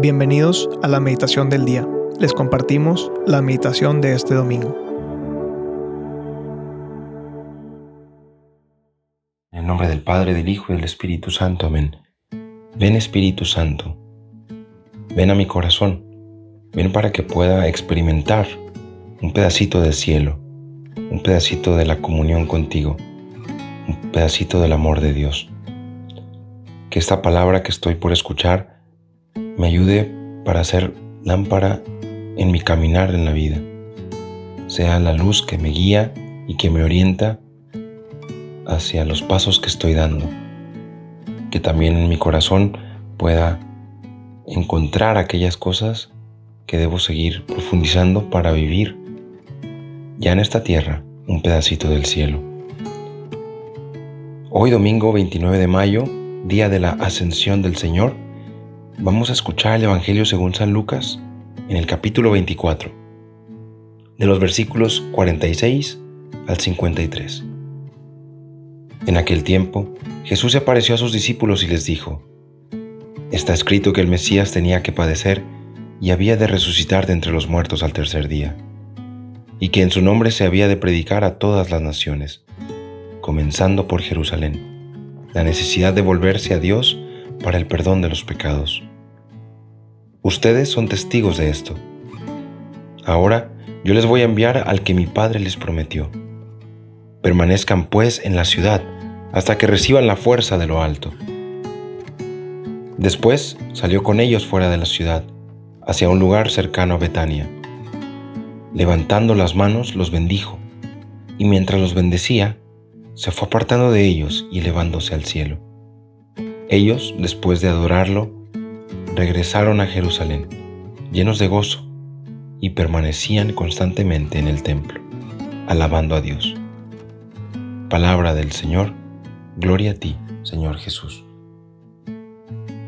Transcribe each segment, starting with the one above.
Bienvenidos a la meditación del día. Les compartimos la meditación de este domingo. En el nombre del Padre, del Hijo y del Espíritu Santo. Amén. Ven Espíritu Santo. Ven a mi corazón. Ven para que pueda experimentar un pedacito del cielo, un pedacito de la comunión contigo, un pedacito del amor de Dios. Que esta palabra que estoy por escuchar me ayude para ser lámpara en mi caminar en la vida. Sea la luz que me guía y que me orienta hacia los pasos que estoy dando. Que también en mi corazón pueda encontrar aquellas cosas que debo seguir profundizando para vivir ya en esta tierra un pedacito del cielo. Hoy domingo 29 de mayo, día de la ascensión del Señor, Vamos a escuchar el Evangelio según San Lucas en el capítulo 24, de los versículos 46 al 53. En aquel tiempo, Jesús se apareció a sus discípulos y les dijo, Está escrito que el Mesías tenía que padecer y había de resucitar de entre los muertos al tercer día, y que en su nombre se había de predicar a todas las naciones, comenzando por Jerusalén, la necesidad de volverse a Dios para el perdón de los pecados Ustedes son testigos de esto. Ahora yo les voy a enviar al que mi Padre les prometió. Permanezcan pues en la ciudad hasta que reciban la fuerza de lo alto. Después salió con ellos fuera de la ciudad, hacia un lugar cercano a Betania. Levantando las manos los bendijo, y mientras los bendecía, se fue apartando de ellos y elevándose al cielo. Ellos, después de adorarlo, regresaron a Jerusalén, llenos de gozo, y permanecían constantemente en el templo, alabando a Dios. Palabra del Señor, gloria a ti, Señor Jesús.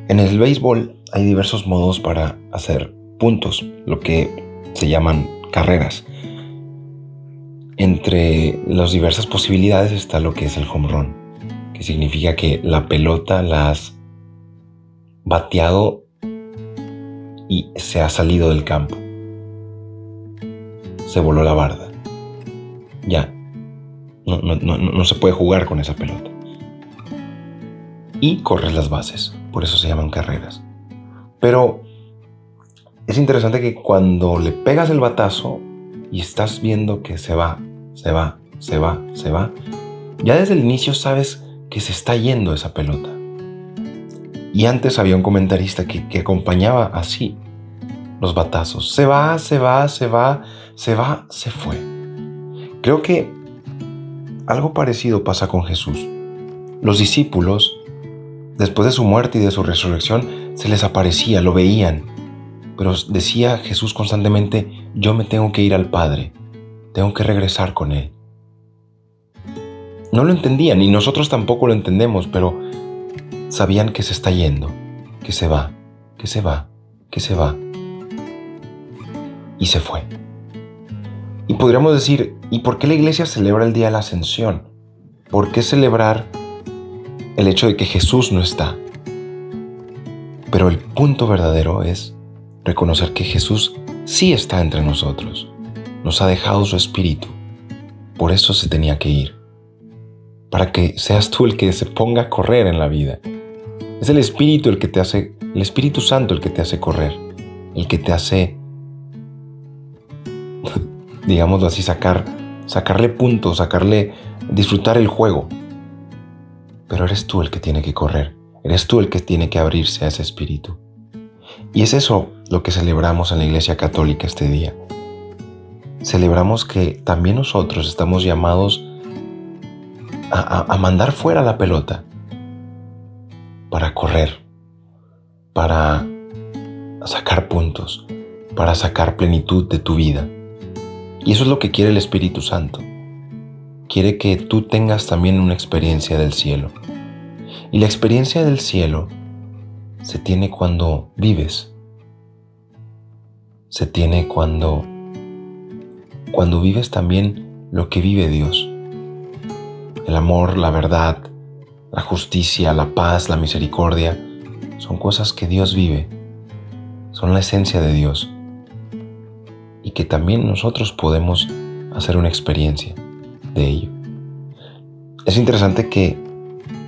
En el béisbol hay diversos modos para hacer puntos, lo que se llaman carreras. Entre las diversas posibilidades está lo que es el home que significa que la pelota la has bateado y se ha salido del campo. Se voló la barda. Ya. No, no, se puede jugar con esa pelota. Y corres las bases. Por eso se llaman carreras. Pero es interesante que cuando le pegas el batazo y estás viendo que se va, se va, se va, se va, ya desde el inicio sabes que se está yendo esa pelota. Y antes había un comentarista que, acompañaba así los batazos. Se va, se va, se va, se va, se fue. Creo que algo parecido pasa con Jesús. Los discípulos, después de su muerte y de su resurrección, se les aparecía, lo veían. Pero decía Jesús constantemente, yo me tengo que ir al Padre, tengo que regresar con Él. No lo entendían y nosotros tampoco lo entendemos, pero sabían que se está yendo, que se va, que se va, que se va. Y se fue. Y podríamos decir, ¿y por qué la iglesia celebra el Día de la Ascensión? ¿Por qué celebrar el hecho de que Jesús no está? Pero el punto verdadero es reconocer que Jesús sí está entre nosotros. Nos ha dejado su espíritu. Por eso se tenía que ir. Para que seas tú el que se ponga a correr en la vida. Es el Espíritu el que te hace, el Espíritu Santo el que te hace correr, el que te hace, digámoslo así, sacar, sacarle puntos, sacarle, disfrutar el juego. Pero eres tú el que tiene que correr, eres tú el que tiene que abrirse a ese Espíritu. Y es eso lo que celebramos en la Iglesia Católica este día. Celebramos que también nosotros estamos llamados a, a mandar fuera la pelota, para correr, para sacar puntos, para sacar plenitud de tu vida. Y eso es lo que quiere el Espíritu Santo. Quiere que tú tengas también una experiencia del cielo. Y la experiencia del cielo se tiene cuando vives. Se tiene cuando cuando vives también lo que vive Dios. El amor, la verdad, la justicia, la paz, la misericordia, son cosas que Dios vive son la esencia de Dios y que también nosotros podemos hacer una experiencia de ello. Es interesante que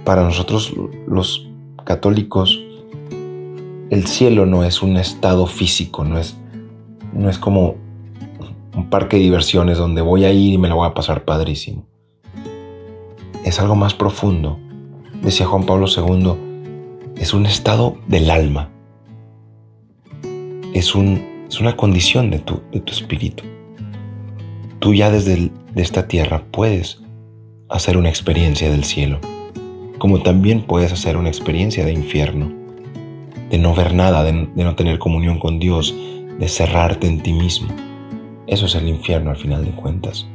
para nosotros los católicos el cielo no es un estado físico, no es, no es como un parque de diversiones donde voy a ir y me la voy a pasar padrísimo. Es algo más profundo. Decía Juan Pablo II, es un estado del alma. Es, un, es una condición de tu, de tu espíritu. Tú ya desde de esta tierra puedes hacer una experiencia del cielo, como también puedes hacer una experiencia de infierno, de no ver nada, de no tener comunión con Dios, de cerrarte en ti mismo. Eso es el infierno al final de cuentas.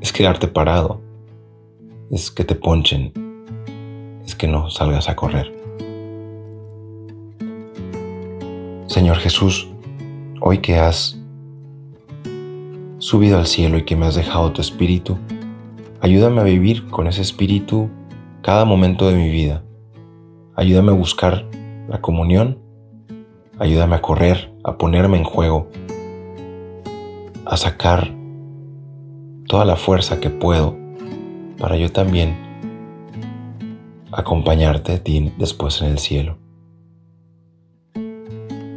Es quedarte parado. Es que te ponchen. Es que no salgas a correr. Señor Jesús, hoy que has subido al cielo y que me has dejado tu espíritu, ayúdame a vivir con ese espíritu cada momento de mi vida. Ayúdame a buscar la comunión. Ayúdame a correr, a ponerme en juego a sacar toda la fuerza que puedo para yo también acompañarte después en el cielo.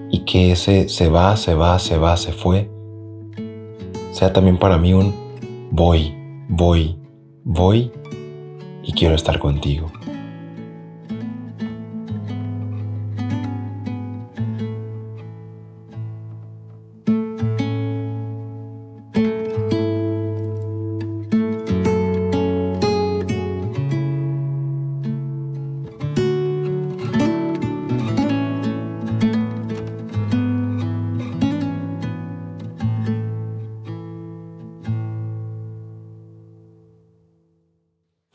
Y que ese se va, se va, se va, se fue, sea también para mí un voy, voy, voy y quiero estar contigo.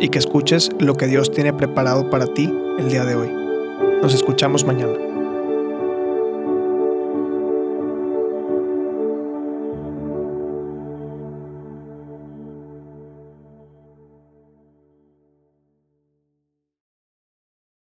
y que escuches lo que Dios tiene preparado para ti el día de hoy. Nos escuchamos mañana.